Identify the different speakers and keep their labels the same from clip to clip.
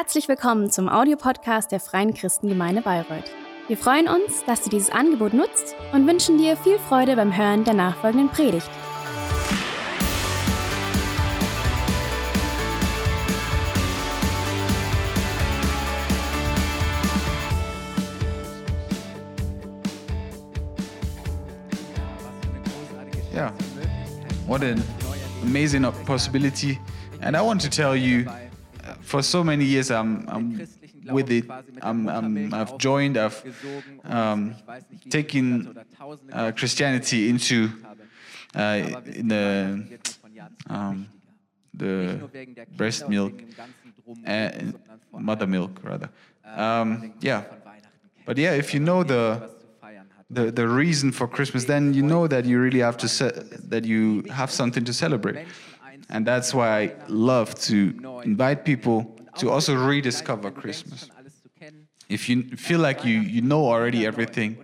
Speaker 1: Herzlich willkommen zum Audiopodcast der Freien Christengemeinde Bayreuth. Wir freuen uns, dass du dieses Angebot nutzt und wünschen dir viel Freude beim Hören der nachfolgenden Predigt.
Speaker 2: Yeah. What an amazing possibility. And I want to tell you, for so many years, I'm, I'm with it. I'm, I'm, I've joined, I've um, taken uh, Christianity into uh, in the, um, the breast milk, uh, mother milk, rather. Um, yeah. But yeah, if you know the the, the reason for Christmas, then you know that you really have to se- that you have something to celebrate. And that's why I love to invite people to also rediscover Christmas. If you feel like you, you know already everything,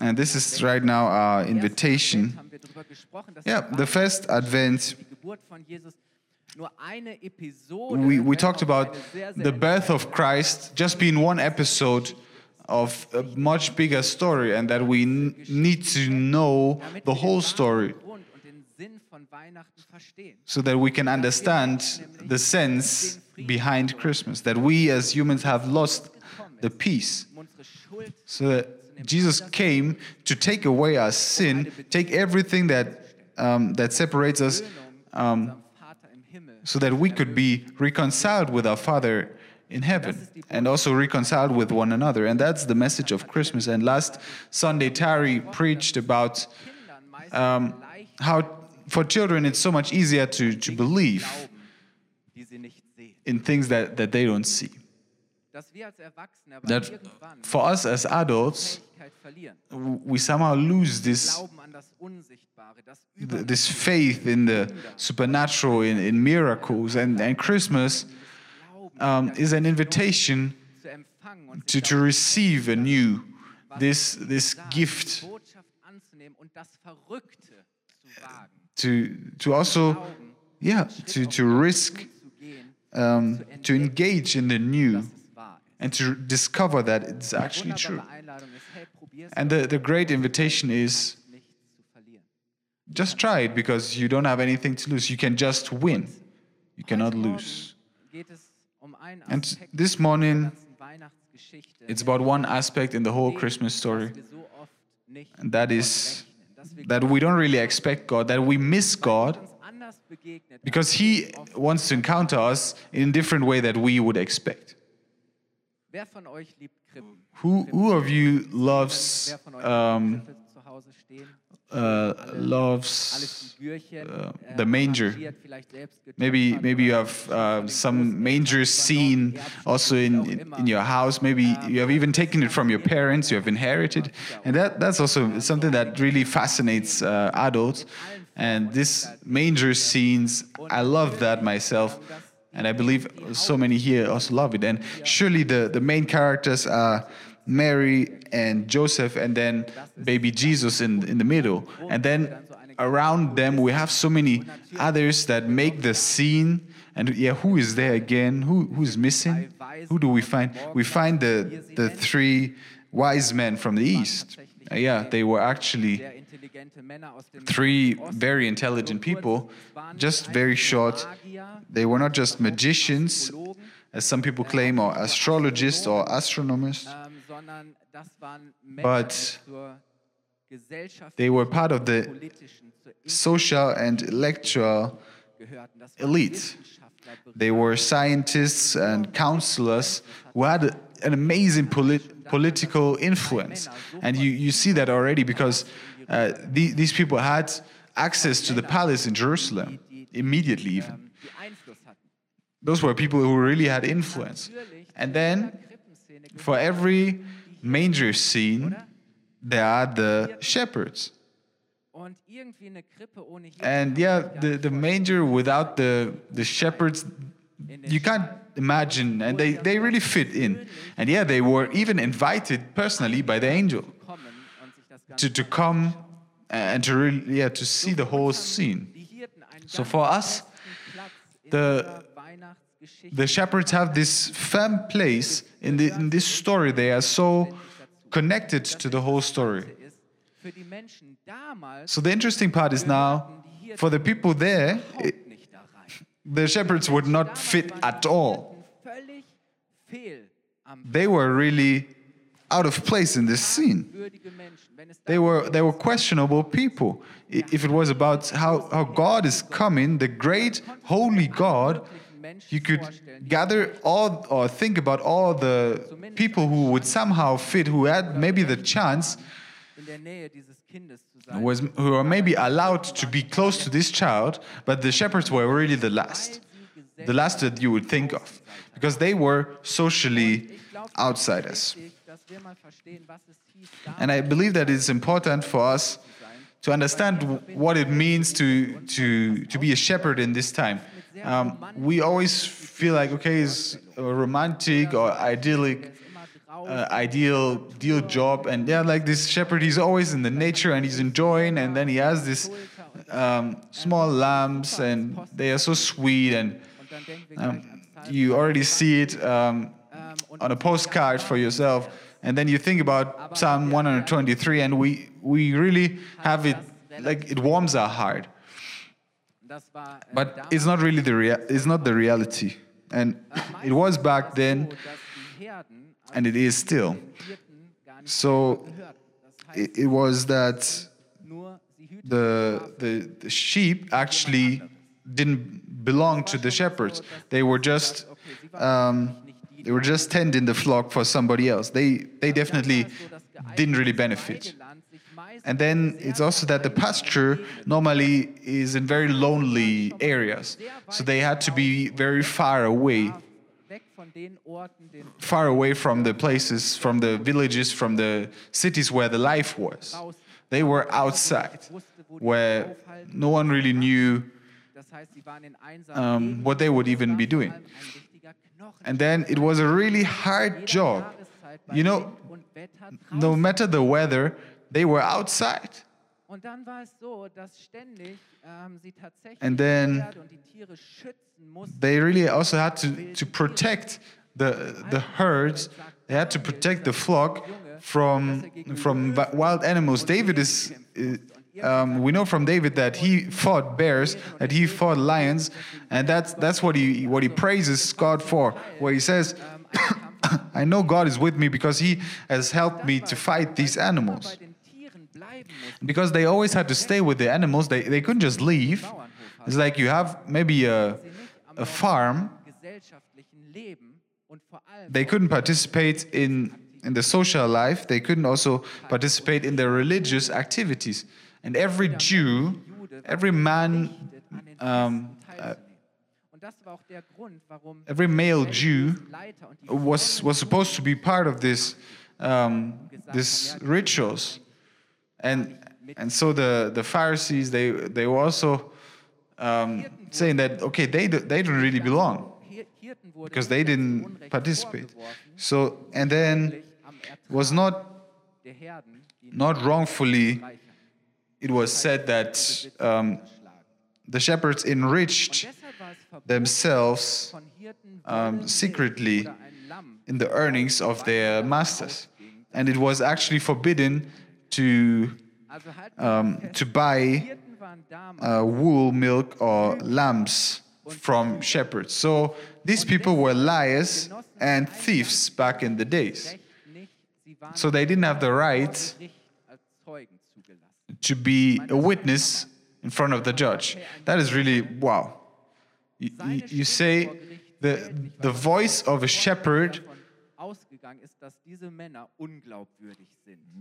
Speaker 2: and this is right now our invitation. Yeah, the first Advent. we, we talked about the birth of Christ just being one episode of a much bigger story, and that we need to know the whole story so that we can understand the sense behind Christmas, that we as humans have lost the peace. So that Jesus came to take away our sin, take everything that, um, that separates us. Um, so that we could be reconciled with our Father in heaven and also reconciled with one another. And that's the message of Christmas. And last Sunday, Terry preached about um, how for children it's so much easier to, to believe in things that, that they don't see. That for us as adults, we somehow lose this, this faith in the supernatural, in, in miracles, and, and Christmas um, is an invitation to, to receive anew this, this gift, to, to also, yeah, to, to risk, um, to engage in the new, and to discover that it's actually true. And the, the great invitation is just try it because you don't have anything to lose. You can just win, you cannot lose. And this morning, it's about one aspect in the whole Christmas story, and that is that we don't really expect God, that we miss God because He wants to encounter us in a different way that we would expect. Who, who of you loves um, uh, loves uh, the manger. Maybe maybe you have uh, some manger scene also in, in your house. Maybe you have even taken it from your parents. You have inherited, and that that's also something that really fascinates uh, adults. And this manger scenes, I love that myself. And I believe so many here also love it. And surely the, the main characters are Mary and Joseph, and then baby Jesus in, in the middle. And then around them, we have so many others that make the scene. And yeah, who is there again? Who, who's missing? Who do we find? We find the, the three wise men from the east. Uh, yeah, they were actually three very intelligent people, just very short. They were not just magicians, as some people claim, or astrologists or astronomers, but they were part of the social and intellectual elite. They were scientists and counselors who had an amazing polit political influence. And you, you see that already because uh, the, these people had access to the palace in Jerusalem immediately, even. Those were people who really had influence. And then, for every manger scene, there are the shepherds. And yeah, the, the manger without the, the shepherds, you can't imagine, and they, they really fit in. And yeah, they were even invited personally by the angel to, to come and to really, yeah, to see the whole scene. So for us, the the shepherds have this firm place in, the, in this story. They are so connected to the whole story. So the interesting part is now, for the people there, it, the shepherds would not fit at all. They were really out of place in this scene. They were, they were questionable people. If it was about how, how God is coming, the great holy God, you could gather all or think about all the people who would somehow fit, who had maybe the chance, was, who are maybe allowed to be close to this child, but the shepherds were really the last, the last that you would think of, because they were socially outsiders. And I believe that it's important for us to understand what it means to, to, to be a shepherd in this time. Um, we always feel like, okay, it's a romantic or idyllic, uh, ideal deal job. And yeah, like this shepherd, he's always in the nature and he's enjoying. And then he has this um, small lambs and they are so sweet. And um, you already see it um, on a postcard for yourself and then you think about Psalm 123, and we we really have it like it warms our heart. But it's not really the rea- it's not the reality, and it was back then, and it is still. So it, it was that the, the the sheep actually didn't belong to the shepherds. They were just um, they were just tending the flock for somebody else. They, they definitely didn't really benefit. And then it's also that the pasture normally is in very lonely areas. So they had to be very far away, far away from the places, from the villages, from the cities where the life was. They were outside, where no one really knew um, what they would even be doing. And then it was a really hard job. You know, no matter the weather, they were outside. And then they really also had to, to protect the, the herds, they had to protect the flock from, from wild animals. David is, um, we know from David that he fought bears, that he fought lions, and that's that's what he what he praises God for, where he says, "I know God is with me because He has helped me to fight these animals." Because they always had to stay with the animals, they they couldn't just leave. It's like you have maybe a a farm. They couldn't participate in in the social life. They couldn't also participate in their religious activities. And every Jew, every man, um, uh, every male Jew was, was supposed to be part of this, um, this rituals. And, and so the, the Pharisees, they, they were also um, saying that, okay, they, they don't really belong because they didn't participate. So, and then was not, not wrongfully it was said that um, the shepherds enriched themselves um, secretly in the earnings of their masters. And it was actually forbidden to, um, to buy uh, wool, milk, or lambs from shepherds. So these people were liars and thieves back in the days. So they didn't have the right to be a witness in front of the judge. That is really wow. You, you, say the, the voice of a shepherd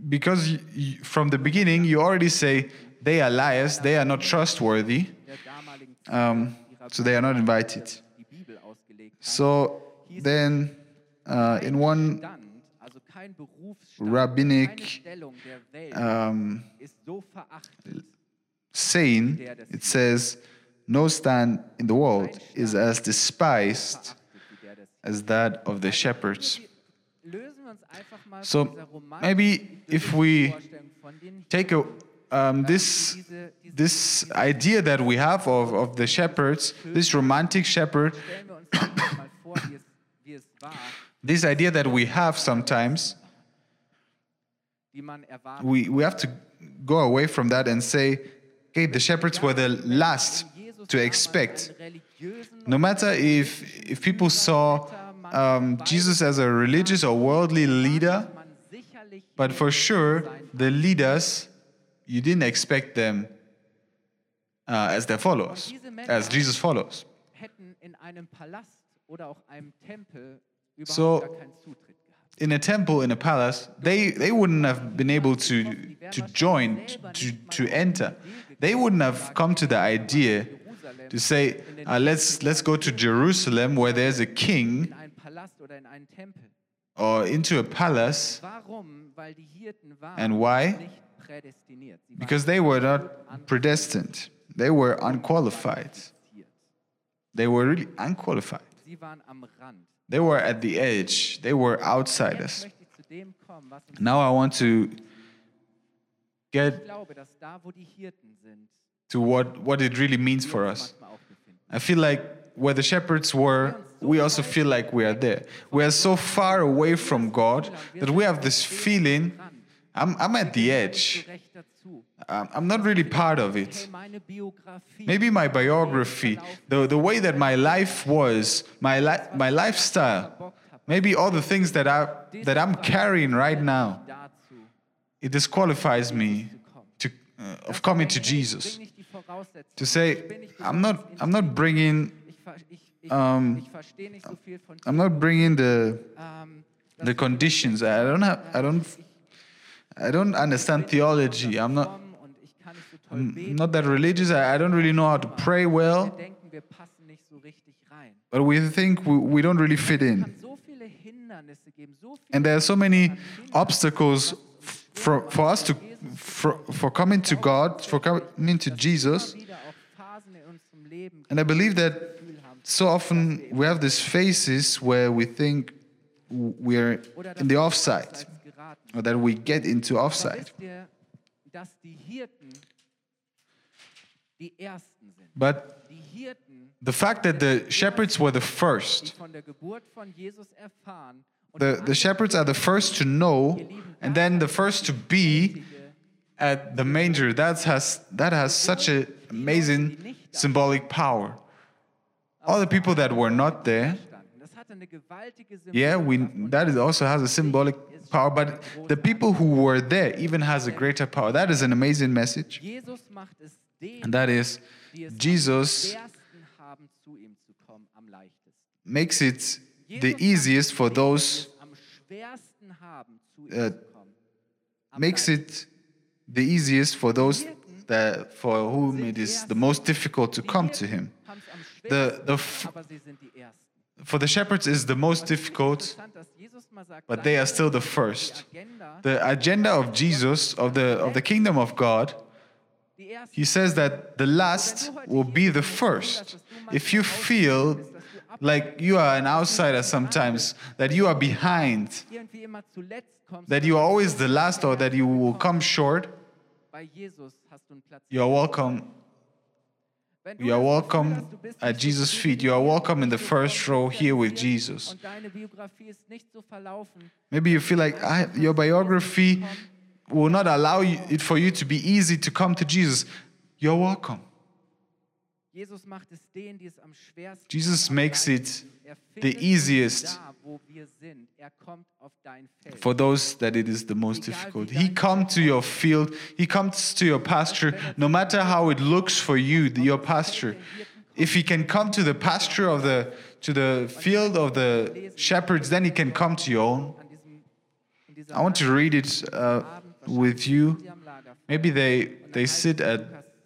Speaker 2: because you, from the beginning you already say they are liars, they are not trustworthy, um, so they are not invited. So then, uh, in one rabbinic um, saying, it says, No stand in the world is as despised as that of the shepherds. So maybe if we take a, um, this this idea that we have of, of the shepherds, this romantic shepherd, this idea that we have sometimes, we, we have to go away from that and say, okay, the shepherds were the last to expect. No matter if, if people saw um, Jesus as a religious or worldly leader, but for sure, the leaders, you didn't expect them uh, as their followers, as Jesus follows. So, in a temple, in a palace, they, they wouldn't have been able to, to join, to, to enter. They wouldn't have come to the idea to say, uh, let's, let's go to Jerusalem where there's a king or into a palace. And why? Because they were not predestined, they were unqualified. They were really unqualified. They were at the edge, they were outsiders. Now I want to get to what, what it really means for us. I feel like where the shepherds were, we also feel like we are there. We are so far away from God that we have this feeling I'm, I'm at the edge. I'm not really part of it. Maybe my biography, the, the way that my life was, my, li- my lifestyle, maybe all the things that, I, that I'm carrying right now, it disqualifies me to, uh, of coming to Jesus. To say, I'm not, I'm not bringing, um, I'm not bringing the, the conditions. I don't have, I don't I don't understand theology. I'm not, I'm not that religious. I, don't really know how to pray well. But we think we, we don't really fit in. And there are so many obstacles for, for us to for, for coming to God, for coming to Jesus. And I believe that so often we have these phases where we think we're in the offside or that we get into offside. But the fact that the shepherds were the first, the, the shepherds are the first to know, and then the first to be at the manger, that has, that has such an amazing symbolic power. All the people that were not there, yeah, we, that also has a symbolic power, but the people who were there even has a greater power. That is an amazing message. And that is, Jesus makes it the easiest for those, uh, makes it the easiest for those that, for whom it is the most difficult to come to Him. The, the, for the shepherds is the most difficult, but they are still the first. The agenda of Jesus, of the, of the kingdom of God, he says that the last will be the first. If you feel like you are an outsider sometimes, that you are behind, that you are always the last or that you will come short, you are welcome you are welcome at Jesus' feet. You are welcome in the first row here with Jesus. Maybe you feel like I, your biography will not allow you, it for you to be easy to come to Jesus. You're welcome. Jesus makes it the easiest for those that it is the most difficult. He comes to your field, he comes to your pasture, no matter how it looks for you, your pasture. If he can come to the pasture of the to the field of the shepherds, then he can come to your own. I want to read it uh, with you. Maybe they they sit at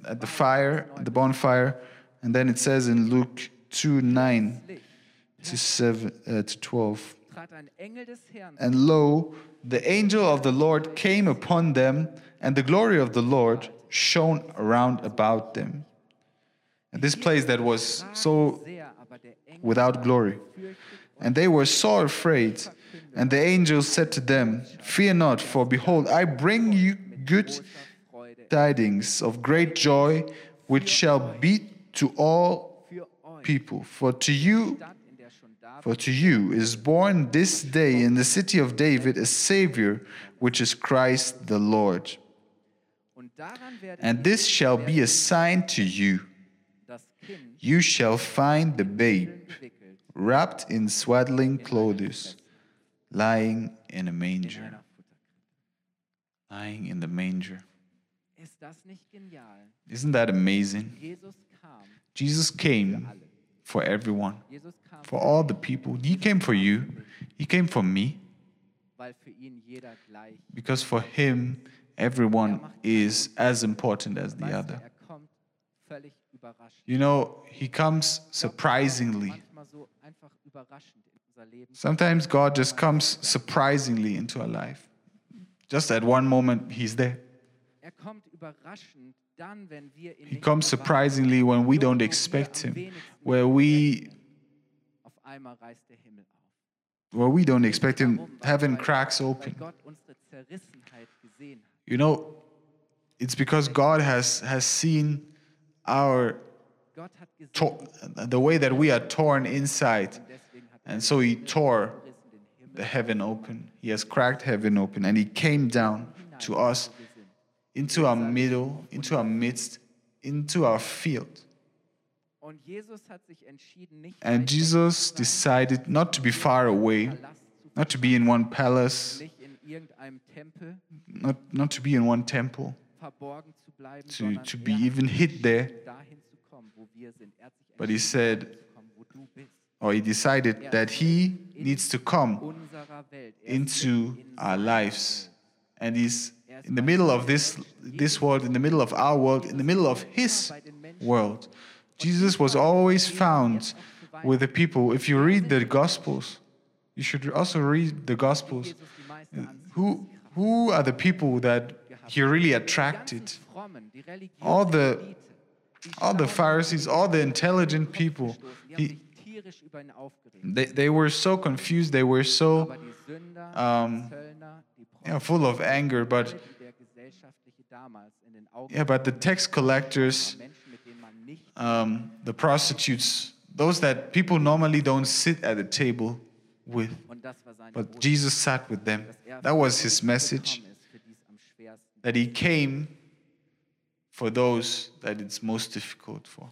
Speaker 2: at the fire, the bonfire, and then it says in Luke 2 9 to, seven, uh, to 12. And lo, the angel of the Lord came upon them, and the glory of the Lord shone around about them. And this place that was so without glory. And they were sore afraid. And the angel said to them, Fear not, for behold, I bring you good tidings of great joy, which shall be to all people. For to you, for to you is born this day in the city of David a Savior, which is Christ the Lord. And this shall be a sign to you. You shall find the babe wrapped in swaddling clothes, lying in a manger. Lying in the manger. Isn't that amazing? Jesus came for everyone, for all the people. He came for you, He came for me. Because for Him, everyone is as important as the other. You know, He comes surprisingly. Sometimes God just comes surprisingly into our life. Just at one moment, He's there. Er He comes surprisingly when we don't expect Him, where we where we don't expect Him. Heaven cracks open. You know, it's because God has has seen our the way that we are torn inside, and so He tore the heaven open. He has cracked heaven open, and He came down to us into our middle, into our midst, into our field. And Jesus decided not to be far away, not to be in one palace, not, not to be in one temple, to, to be even hid there. But he said, or he decided that he needs to come into our lives. And he's in the middle of this, this world, in the middle of our world, in the middle of his world. Jesus was always found with the people. If you read the Gospels, you should also read the Gospels. Who, who are the people that he really attracted? All the, all the Pharisees, all the intelligent people. He, they, they were so confused, they were so um, yeah, full of anger, but yeah, but the tax collectors, um, the prostitutes, those that people normally don't sit at the table with, but Jesus sat with them. That was his message. That he came for those that it's most difficult for.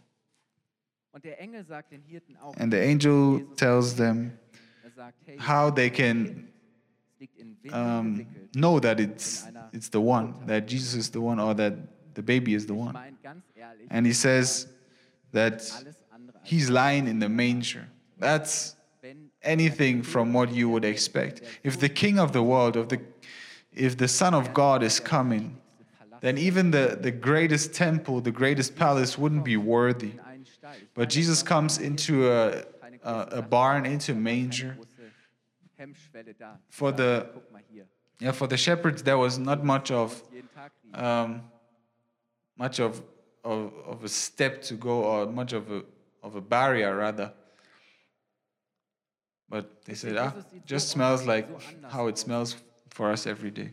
Speaker 2: And the angel tells them how they can um, know that it's, it's the one, that Jesus is the one, or that the baby is the one. And he says that he's lying in the manger. That's anything from what you would expect. If the king of the world, of the, if the Son of God is coming, then even the, the greatest temple, the greatest palace wouldn't be worthy. But Jesus comes into a, a, a barn, into a manger. For the yeah, for the shepherds, there was not much of um, much of, of, of a step to go, or much of a of a barrier rather. But they said, ah, just smells like how it smells for us every day.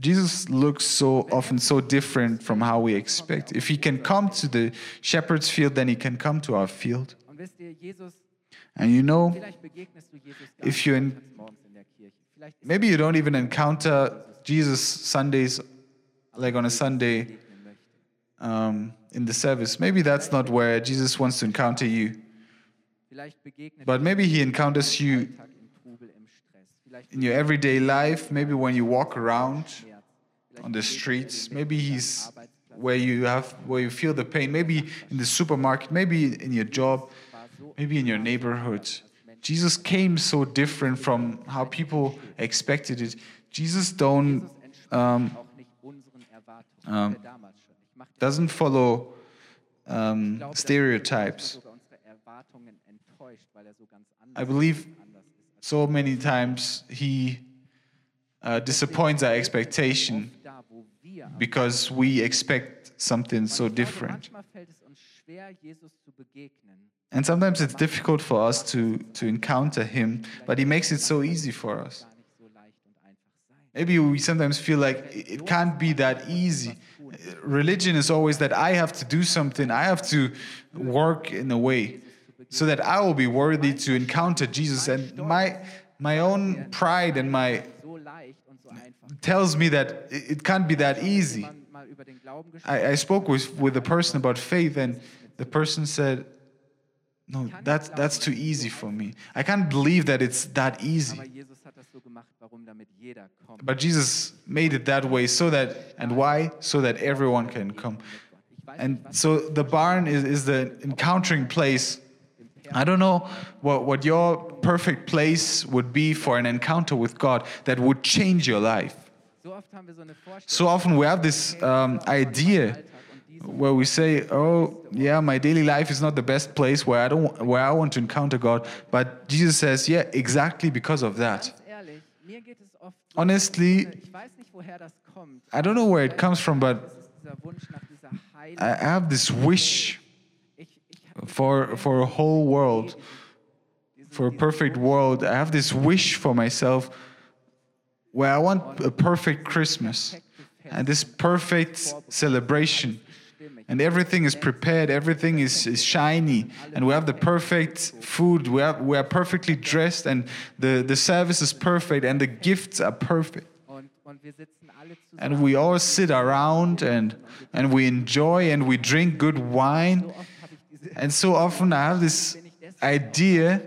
Speaker 2: Jesus looks so often so different from how we expect. If he can come to the shepherd's field, then he can come to our field. And you know, if you in, maybe you don't even encounter Jesus Sundays, like on a Sunday um, in the service. Maybe that's not where Jesus wants to encounter you. But maybe he encounters you in your everyday life, maybe when you walk around on the streets, maybe he's where you have where you feel the pain, maybe in the supermarket, maybe in your job, maybe in your neighborhood. Jesus came so different from how people expected it. Jesus don't um, um, doesn't follow um, stereotypes. I believe so many times he uh, disappoints our expectation because we expect something so different. And sometimes it's difficult for us to, to encounter him, but he makes it so easy for us. Maybe we sometimes feel like it can't be that easy. Religion is always that I have to do something, I have to work in a way so that I will be worthy to encounter Jesus. And my, my own pride and my tells me that it can't be that easy. I, I spoke with, with a person about faith, and the person said, No, that's, that's too easy for me. I can't believe that it's that easy. But Jesus made it that way so that, and why? So that everyone can come. And so the barn is, is the encountering place. I don't know what, what your perfect place would be for an encounter with God that would change your life. So often we have this um, idea where we say, "Oh, yeah, my daily life is not the best place where I don't where I want to encounter God," but Jesus says, "Yeah, exactly because of that." Honestly, I don't know where it comes from, but I have this wish for for a whole world, for a perfect world. I have this wish for myself where I want a perfect Christmas and this perfect celebration. And everything is prepared, everything is, is shiny, and we have the perfect food, we, have, we are perfectly dressed, and the, the service is perfect, and the gifts are perfect. And we all sit around and, and we enjoy and we drink good wine. And so often I have this idea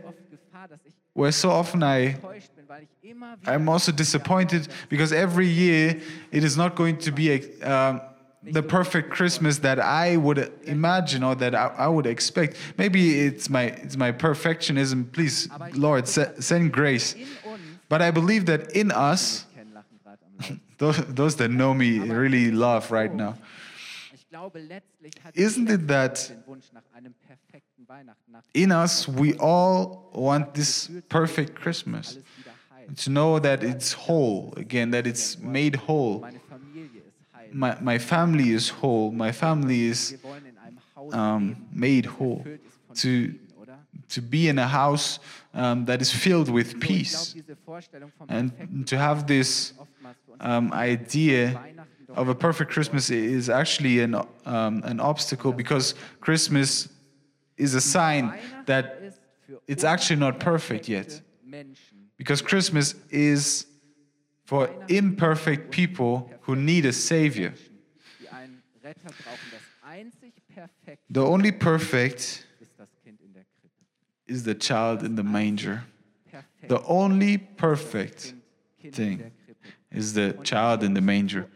Speaker 2: where so often I I'm also disappointed because every year it is not going to be a, um, the perfect Christmas that I would imagine or that I, I, would expect. Maybe it's my it's my perfectionism. Please, Lord, send grace. But I believe that in us, those, those that know me really laugh right now. Isn't it that in us we all want this perfect Christmas? to know that it's whole again, that it's made whole. My, my family is whole. My family is um, made whole. To, to be in a house um, that is filled with peace. And to have this um, idea of a perfect Christmas is actually an, um, an obstacle because Christmas is a sign that it's actually not perfect yet. Because Christmas is for imperfect people who need a Savior. The only perfect is the child in the manger. The only perfect thing is the child in the manger.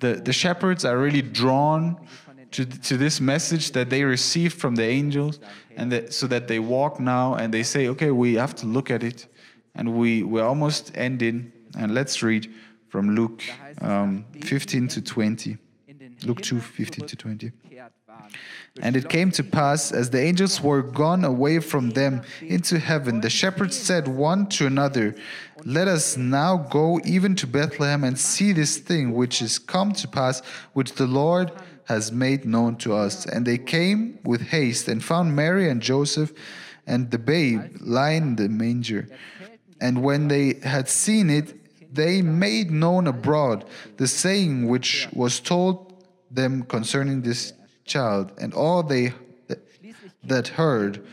Speaker 2: The, the shepherds are really drawn to, to this message that they received from the angels, and that, so that they walk now and they say, okay, we have to look at it and we, we're almost ending. And let's read from Luke um, 15 to 20. Luke 2 15 to 20. And it came to pass, as the angels were gone away from them into heaven, the shepherds said one to another, Let us now go even to Bethlehem and see this thing which is come to pass, which the Lord has made known to us. And they came with haste and found Mary and Joseph and the babe lying in the manger. And when they had seen it, they made known abroad the saying which was told them concerning this child. And all they that heard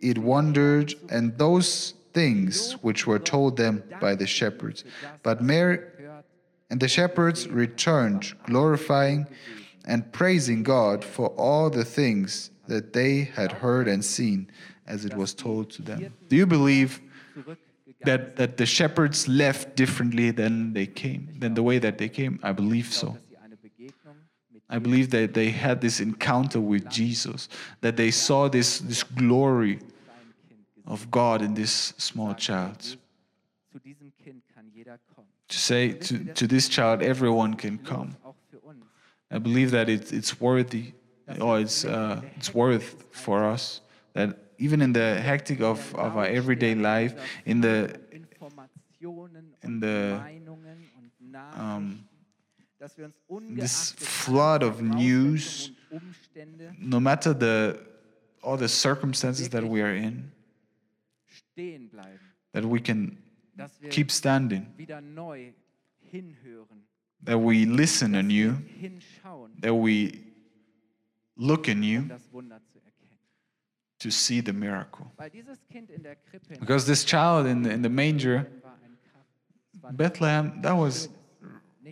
Speaker 2: it wondered, and those things which were told them by the shepherds. But Mary and the shepherds returned, glorifying and praising God for all the things that they had heard and seen as it was told to them. Do you believe that, that the shepherds left differently than they came, than the way that they came? I believe so. I believe that they had this encounter with Jesus, that they saw this, this glory of God in this small child. To say to, to this child, everyone can come. I believe that it, it's worthy, or it's, uh, it's worth for us that even in the hectic of, of our everyday life, in the in the um, this flood of news, no matter the all the circumstances that we are in, that we can keep standing, that we listen on you, that we look in you to see the miracle. Because this child in the, in the manger, Bethlehem, that was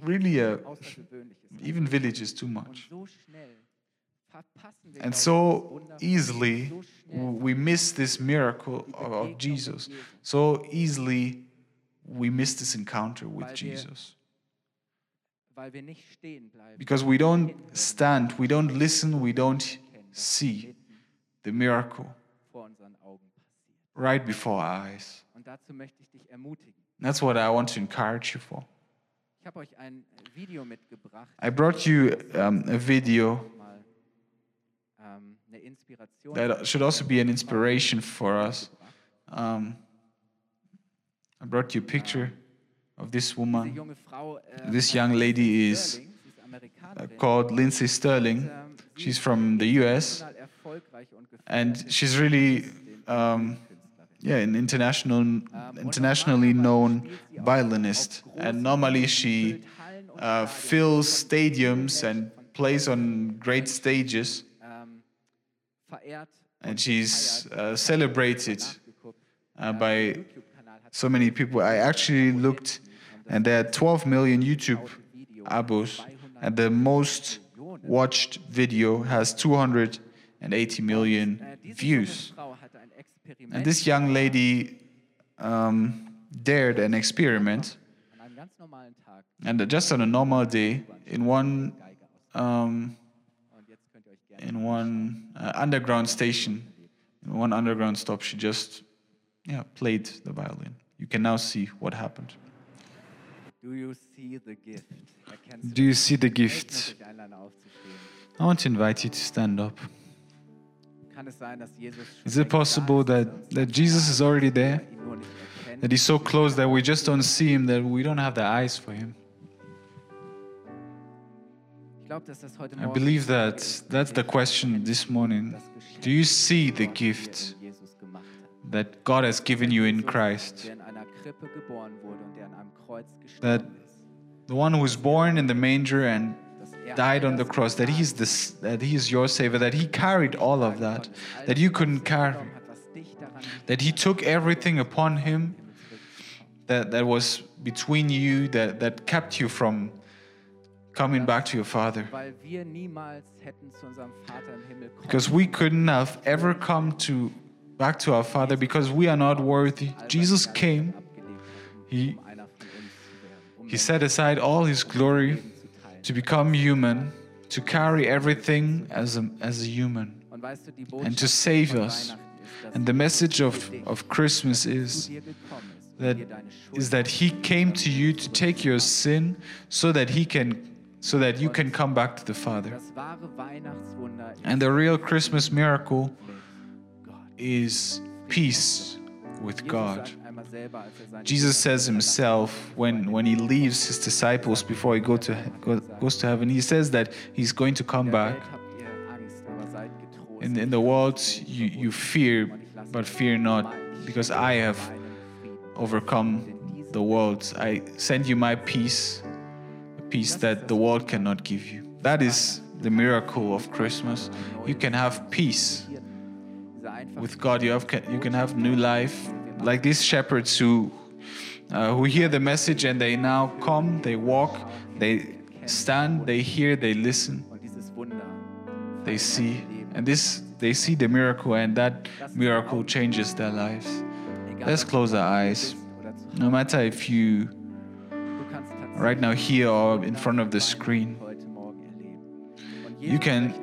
Speaker 2: really a, even village is too much. And so easily we miss this miracle of Jesus. So easily we miss this encounter with Jesus. Because we don't stand, we don't listen, we don't see the miracle right before our eyes. That's what I want to encourage you for. I brought you um, a video that should also be an inspiration for us. Um, I brought you a picture of this woman. This young lady is uh, called Lindsey Stirling. She's from the US, and she's really, um, yeah, an international, internationally known violinist. And normally she uh, fills stadiums and plays on great stages. And she's uh, celebrated uh, by so many people. I actually looked, and there are 12 million YouTube abos, and the most watched video has 280 million views. And this young lady um, dared an experiment, and just on a normal day, in one um, in one uh, underground station, in one underground stop, she just yeah, played the violin. You can now see what happened.
Speaker 3: Do you see the gift?
Speaker 2: Do you see the gift? I want to invite you to stand up. Is it possible that, that Jesus is already there? That he's so close that we just don't see him, that we don't have the eyes for him? I believe that that's the question this morning. Do you see the gift that God has given you in Christ? That the one who was born in the manger and died on the cross, that he's this, that he is your savior, that he carried all of that, that you couldn't carry, that he took everything upon him that, that was between you, that, that kept you from coming back to your Father. Because we couldn't have ever come to back to our Father because we are not worthy. Jesus came. He, he set aside all his glory to become human, to carry everything as a, as a human, and to save us. And the message of, of Christmas is that is that he came to you to take your sin so that he can so that you can come back to the Father. And the real Christmas miracle is peace with God. Jesus says himself when, when he leaves his disciples before he go to, go, goes to heaven, he says that he's going to come back. In, in the world, you, you fear, but fear not, because I have overcome the world. I send you my peace peace that the world cannot give you. That is the miracle of Christmas. You can have peace with God. You have you can have new life, like these shepherds who uh, who hear the message and they now come, they walk, they stand, they hear, they listen, they see, and this they see the miracle, and that miracle changes their lives. Let's close our eyes. No matter if you right now here or in front of the screen. You can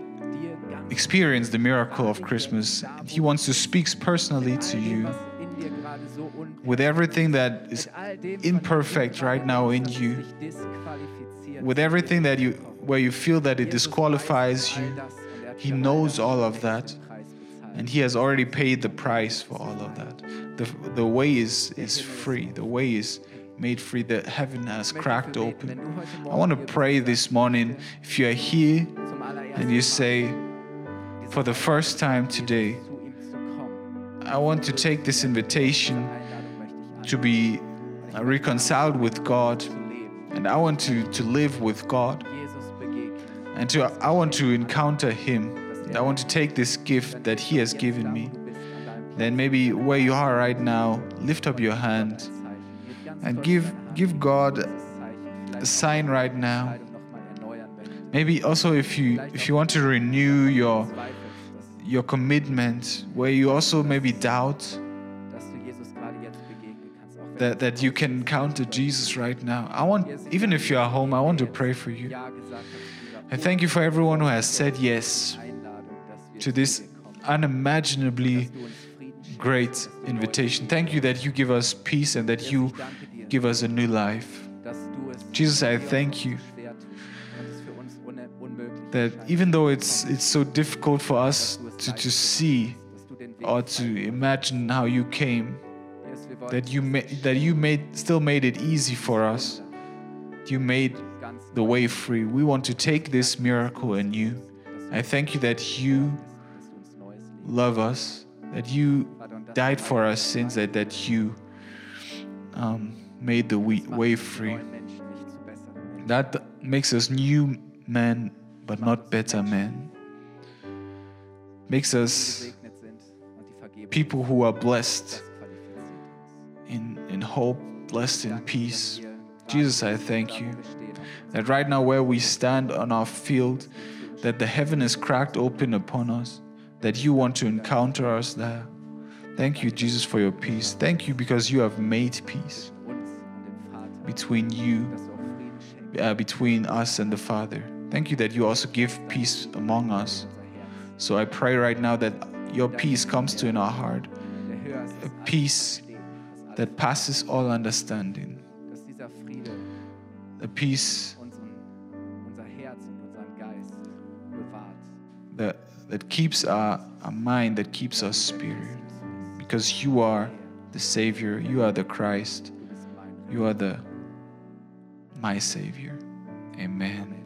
Speaker 2: experience the miracle of Christmas. He wants to speak personally to you with everything that is imperfect right now in you, with everything that you where you feel that it disqualifies you. He knows all of that. And he has already paid the price for all of that. The, the way is, is free. The way is made free, that heaven has cracked open. I want to pray this morning if you are here and you say, for the first time today, I want to take this invitation to be reconciled with God and I want to, to live with God. And to, I want to encounter Him. I want to take this gift that He has given me. Then maybe where you are right now, lift up your hand and give give God a sign right now. Maybe also if you if you want to renew your your commitment, where you also maybe doubt that, that you can encounter Jesus right now. I want, even if you are home, I want to pray for you. I thank you for everyone who has said yes to this unimaginably great invitation. Thank you that you give us peace and that you give us a new life. Jesus, I thank you that even though it's it's so difficult for us to, to see or to imagine how you came, that you made that you made still made it easy for us. You made the way free. We want to take this miracle in you. I thank you that you love us, that you died for our sins, that, that you um, made the way free. That makes us new men, but not better men. Makes us people who are blessed in, in hope, blessed in peace. Jesus, I thank you that right now, where we stand on our field, that the heaven is cracked open upon us, that you want to encounter us there. Thank you, Jesus, for your peace. Thank you because you have made peace between you, uh, between us and the Father. Thank you that you also give peace among us. So I pray right now that your peace comes to in our heart, a peace that passes all understanding, a peace that, that keeps our, our mind, that keeps our spirit. Because you are the Savior, you are the Christ, you are the my Savior. Amen.